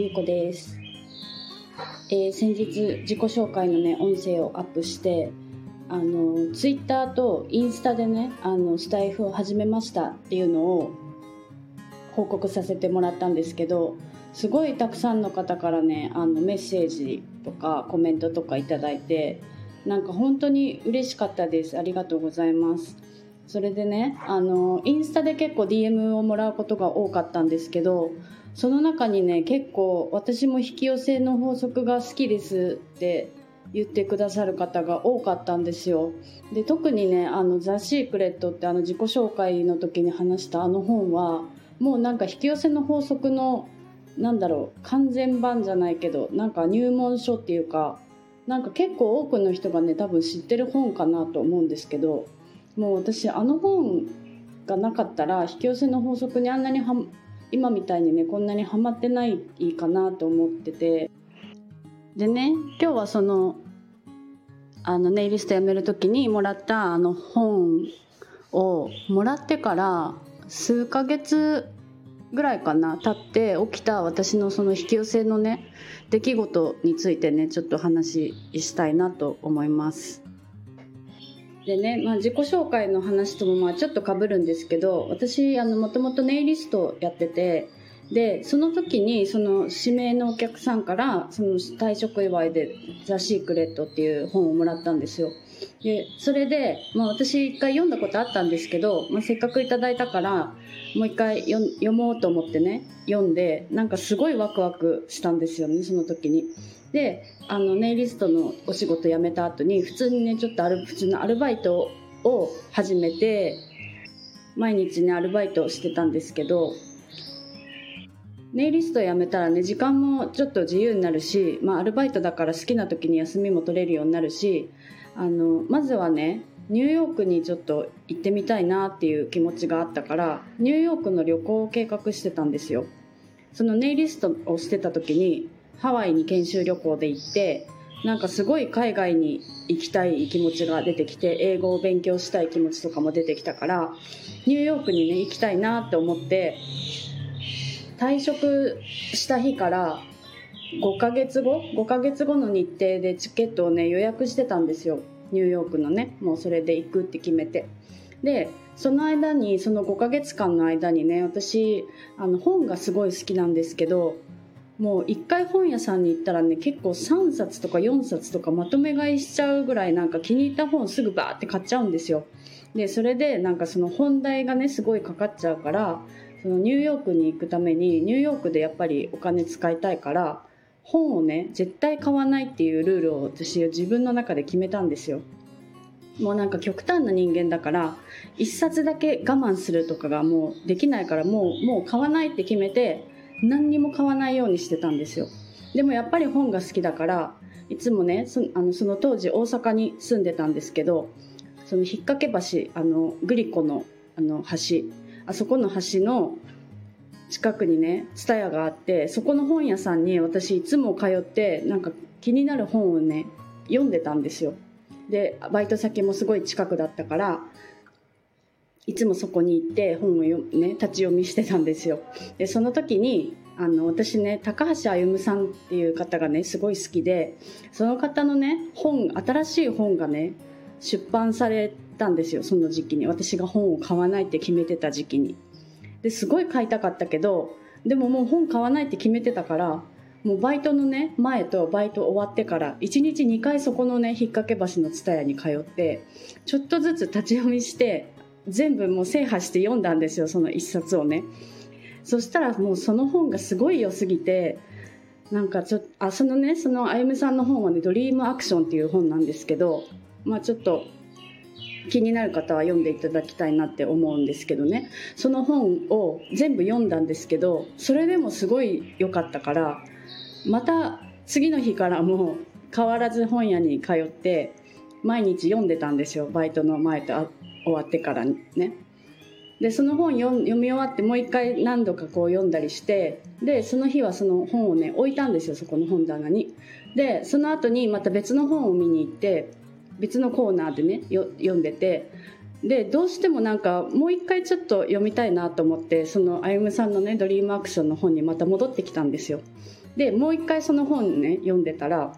ゆうこです。えー先日自己紹介のね音声をアップして、あのツイッターとインスタでねあのスタイフを始めましたっていうのを報告させてもらったんですけど、すごいたくさんの方からねあのメッセージとかコメントとかいただいて、なんか本当に嬉しかったです。ありがとうございます。それでねあのインスタで結構 DM をもらうことが多かったんですけどその中にね結構私も引き寄せの法則が好きですって言ってくださる方が多かったんですよ。で特にねあの「ザ・シークレット」ってあの自己紹介の時に話したあの本はもうなんか引き寄せの法則のなんだろう完全版じゃないけどなんか入門書っていうかなんか結構多くの人がね多分知ってる本かなと思うんですけどもう私あの本がなかったら引き寄せの法則にあんなには今みたいにねこんなにハマってないかなと思っててでね今日はそのあのネイリスト辞める時にもらったあの本をもらってから数ヶ月ぐらいかな経って起きた私のその引き寄せのね出来事についてねちょっと話したいなと思います。でね、まあ、自己紹介の話ともまあちょっとかぶるんですけど私もともとネイリストやっててでその時にその指名のお客さんからその退職祝いで「ザ・シークレット」っていう本をもらったんですよ。でそれで、まあ、私一回読んだことあったんですけど、まあ、せっかくいただいたからもう一回読もうと思ってね読んでなんかすごいワクワクしたんですよねその時に。であのネイリストのお仕事辞めた後に普通にねちょっとアル普通のアルバイトを始めて毎日ねアルバイトをしてたんですけどネイリスト辞めたらね時間もちょっと自由になるし、まあ、アルバイトだから好きな時に休みも取れるようになるしあのまずはねニューヨークにちょっと行ってみたいなっていう気持ちがあったからニューヨークの旅行を計画してたんですよ。そのネイリストをしてた時にハワイに研修旅行で行ってなんかすごい海外に行きたい気持ちが出てきて英語を勉強したい気持ちとかも出てきたからニューヨークにね行きたいなって思って退職した日から5ヶ月後5ヶ月後の日程でチケットをね予約してたんですよ。ニューヨークのねもうそれで行くって決めて。でその間にその5ヶ月間の間にね私あの本がすごい好きなんですけどもう一回本屋さんに行ったらね結構3冊とか4冊とかまとめ買いしちゃうぐらいなんか気に入った本すぐバーって買っちゃうんですよ。でそれでなんかその本題がねすごいかかっちゃうからそのニューヨークに行くためにニューヨークでやっぱりお金使いたいから本をね絶対買わないっていうルールを私自分の中で決めたんですよ。もうなんか極端な人間だから一冊だけ我慢するとかがもうできないからもうもう買わないって決めて何にも買わないようにしてたんですよ。でもやっぱり本が好きだからいつもねそあのその当時大阪に住んでたんですけどその引っ掛け橋あのグリコのあの橋あそこの橋の近くにね蔦屋があってそこの本屋さんに私いつも通ってなんか気になる本をね読んでたんですよ。でバイト先もすごい近くだったからいつもそこに行って本をよ、ね、立ち読みしてたんですよ。でその時にあの私ね高橋歩さんっていう方がねすごい好きでその方のね本新しい本がね出版されたんですよその時期に。私が本を買わないって決めてた時期に。ですごい買いたかったけどでももう本買わないって決めてたからもうバイトのね前とバイト終わってから1日2回そこのね引っ掛け橋の蔦屋に通ってちょっとずつ立ち読みして全部もう制覇して読んだんですよその一冊をね。そしたらもうその本がすごい良すぎてなんかちょっとあそのねそのあゆむさんの本はね「ドリームアクション」っていう本なんですけどまあちょっと気になる方は読んでいただきたいなって思うんですけどね。その本を全部読んだんですけどそれでもすごい良かったからまた次の日からも変わらず本屋に通って毎日読んでたんですよバイトの前と終わってからね。でその本読み終わってもう一回何度かこう読んだりしてでその日はその本をね置いたんですよそこの本棚に。でその後にまた別の本を見に行って別のコーナーでね読んでて。でどうしてもなんかもう一回ちょっと読みたいなと思ってその歩夢さんのね「ドリームアクション」の本にまた戻ってきたんですよ。でもう一回その本ね読んでたら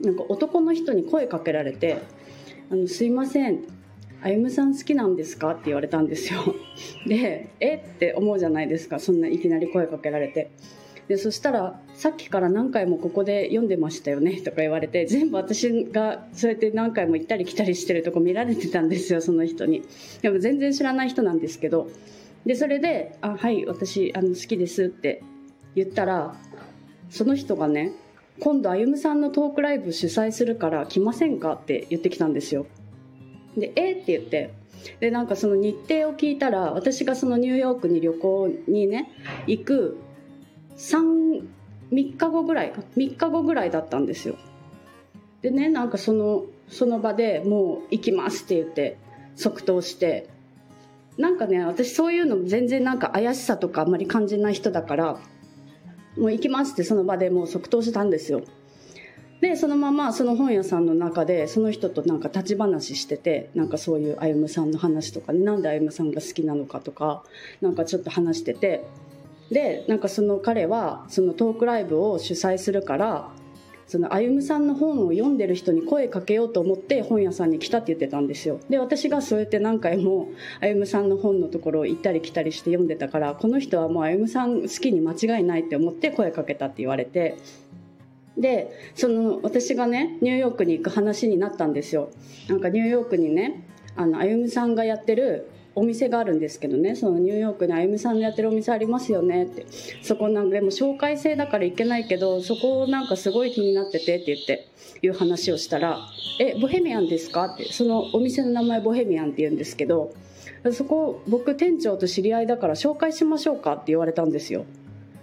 なんか男の人に声かけられて「あのすいません。あゆむさん好きなんですか?」って言われたんですよ。で「え？っ?」て思うじゃないですか。そんないきなり声かけられて。でそしたら「さっきから何回もここで読んでましたよね」とか言われて全部私がそうやって何回も行ったり来たりしてるとこ見られてたんですよその人に。でも全然知らない人なんですけど。でそれで「あはい私あの好きです」って言ったらその人がね今度あゆむさんのトークライブ主催するから来ませんか？って言ってきたんですよ。で「えって言って。でなんかその日程を聞いたら私がそのニューヨークに旅行にね行く3 3日後ぐらい3日後ぐらいだったんですよ。でねなんかそのその場でもう行きますって言って即答して。なんかね私そういうの全然なんか怪しさとかあんまり感じない人だからもう行きますってその場でもう即答したんですよでそのままその本屋さんの中でその人となんか立ち話しててなんかそういう歩さんの話とかねなんで歩さんが好きなのかとかなんかちょっと話しててでなんかその彼はそのトークライブを主催するからその歩さんの本を読んでる人に声かけようと思って本屋さんに来たって言ってたんですよ。で私がそうやって何回も歩さんの本のところを行ったり来たりして読んでたからこの人はもう歩さん好きに間違いないって思って声かけたって言われてでその私がねニューヨークに行く話になったんですよ。なんかニューヨークにねあの歩夢さんがやってるお店があるんですけどね。そのニューヨークにあゆみさんのやってるお店ありますよね。って。そこなんかでも紹介制だから行けないけどそこなんかすごい気になっててって言っていう話をしたら「えボヘミアンですか?」って。そのお店の名前ボヘミアンって言うんですけどそこ僕店長と知り合いだから紹介しましょうか？って言われたんですよ。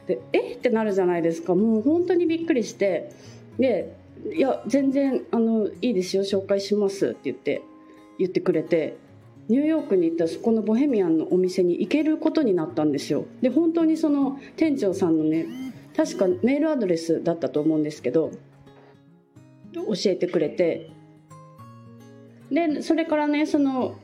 でえ？ってなるじゃないですか。もう本当にびっくりして。でいや全然あのいいですよ紹介します。って言って言ってくれて。ニューヨークに行ったそこのボヘミアンのお店に行けることになったんですよ。で本当にその店長さんのね確かメールアドレスだったと思うんですけど教えてくれて。でそれからねその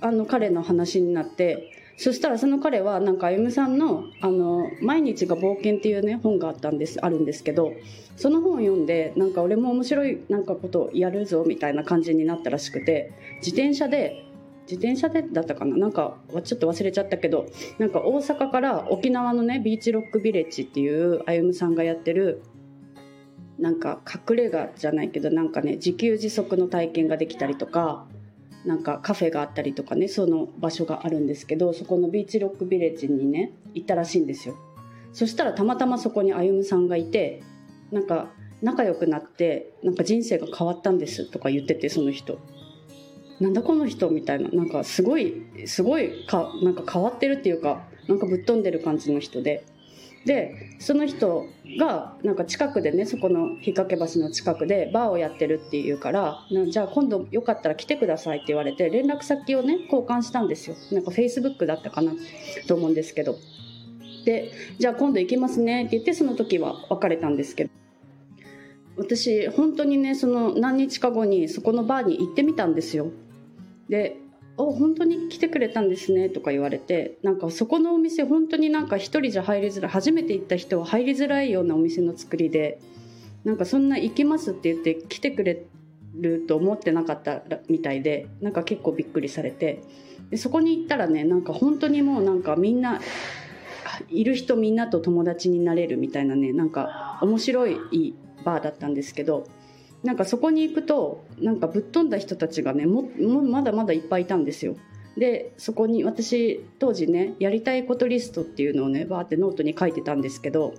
あの彼の話になってそしたらその彼はなんか歩さんの「あの毎日が冒険」っていうね本があったんですあるんですけどその本を読んでなんか俺も面白いなんかことやるぞみたいな感じになったらしくて自転車で自転車でだったかななんかちょっと忘れちゃったけどなんか大阪から沖縄のねビーチロックビレッジっていう歩夢さんがやってるなんか隠れ家じゃないけどなんかね自給自足の体験ができたりとかなんかカフェがあったりとかねその場所があるんですけどそこのビーチロックビレッジにね行ったらしいんですよ。そしたらたまたまそこに歩さんがいてなんか仲良くなってなんか人生が変わったんですとか言っててその人。なんだこの人みたいななんかすごいすごいかなんか変わってるっていうかなんかぶっ飛んでる感じの人で。でその人がなんか近くでねそこの引っ掛け橋の近くでバーをやってるっていうからじゃあ今度よかったら来てくださいって言われて連絡先をね交換したんですよ。なんかフェイスブックだったかなと思うんですけど。でじゃあ今度行きますねって言ってその時は別れたんですけど。私本当にねその何日か後にそこのバーに行ってみたんですよ。で「お本当に来てくれたんですね」とか言われてなんかそこのお店本当になんか一人じゃ入りづらい初めて行った人は入りづらいようなお店の作りでなんかそんな行きますって言って来てくれると思ってなかったみたいでなんか結構びっくりされてでそこに行ったらねなんか本当にもうなんかみんないる人みんなと友達になれるみたいなねなんか面白いバーだったんですけどなんかそこに行くとなんかぶっ飛んだ人たちがねももまだまだいっぱいいたんですよ。でそこに私当時ねやりたいことリストっていうのをねバーってノートに書いてたんですけど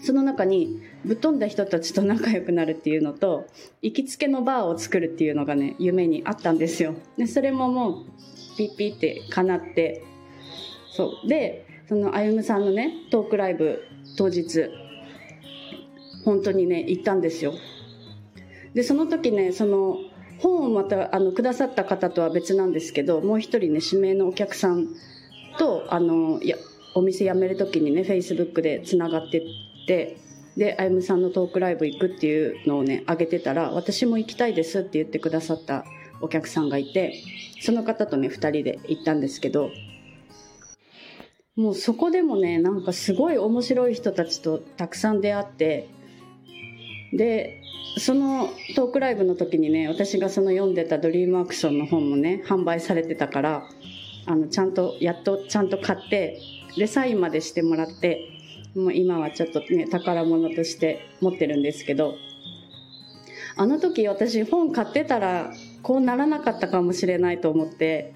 その中にぶっ飛んだ人たちと仲良くなるっていうのと行きつけのバーを作るっていうのがね夢にあったんですよ。でそれももうピッピッって叶ってそう。でその歩夢さんのねトークライブ当日本当にね行ったんですよ。でその時ねその本をまたあのくださった方とは別なんですけどもう一人ね指名のお客さんとあのやお店辞める時にねフェイスブックでつながってってであゆむさんのトークライブ行くっていうのをね上げてたら私も行きたいですって言ってくださったお客さんがいてその方とね2人で行ったんですけどもうそこでもねなんかすごい面白い人たちとたくさん出会ってでそのトークライブの時にね私がその読んでた「ドリームアクション」の本もね販売されてたからあのちゃんとやっとちゃんと買ってでサインまでしてもらってもう今はちょっとね宝物として持ってるんですけどあの時私本買ってたらこうならなかったかもしれないと思って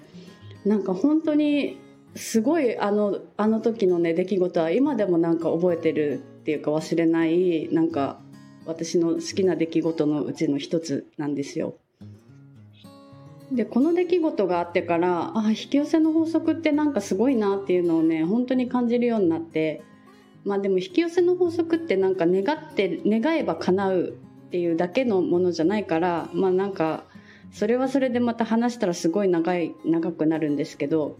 なんか本当にすごいあのあの時のね出来事は今でもなんか覚えてるっていうか忘れないなんか私の好きな出来事のうちの一つなんですよ。でこの出来事があってからあ引き寄せの法則ってなんかすごいなっていうのをね本当に感じるようになってまあでも引き寄せの法則ってなんか願って願えば叶うっていうだけのものじゃないからまあなんかそれはそれでまた話したらすごい長い長くなるんですけど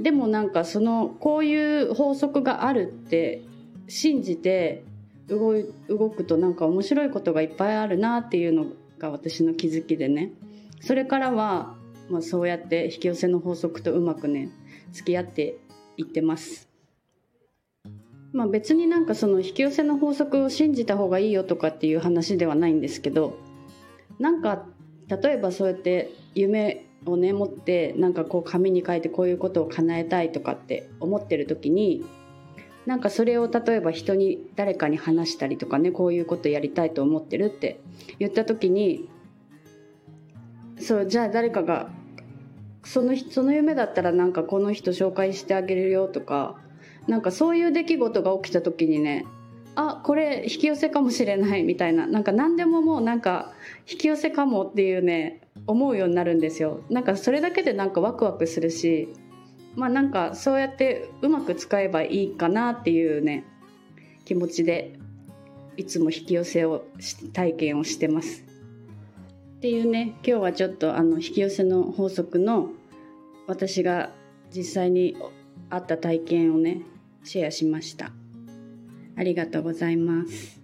でもなんかそのこういう法則があるって信じて動動くとなんか面白いことがいっぱいあるなっていうのが私の気づきでねそれからは、まあ、そうやって引き寄せの法則とうまくね付き合っていってます。まあ、別になんかその引き寄せの法則を信じた方がいいよとかっていう話ではないんですけどなんか例えばそうやって夢をね持ってなんかこう紙に書いてこういうことを叶えたいとかって思ってる時になんかそれを例えば人に誰かに話したりとかねこういうことやりたいと思ってるって言った時にそうじゃあ誰かがそのその夢だったらなんかこの人紹介してあげるよとかなんかそういう出来事が起きた時にねあこれ引き寄せかもしれないみたいななんか何でももうなんか引き寄せかもっていうね思うようになるんですよ。なんかそれだけでなんかワクワクするしまあなんかそうやってうまく使えばいいかなっていうね気持ちでいつも引き寄せを体験をしてます。っていうね今日はちょっとあの引き寄せの法則の私が実際にあった体験をねシェアしました。ありがとうございます。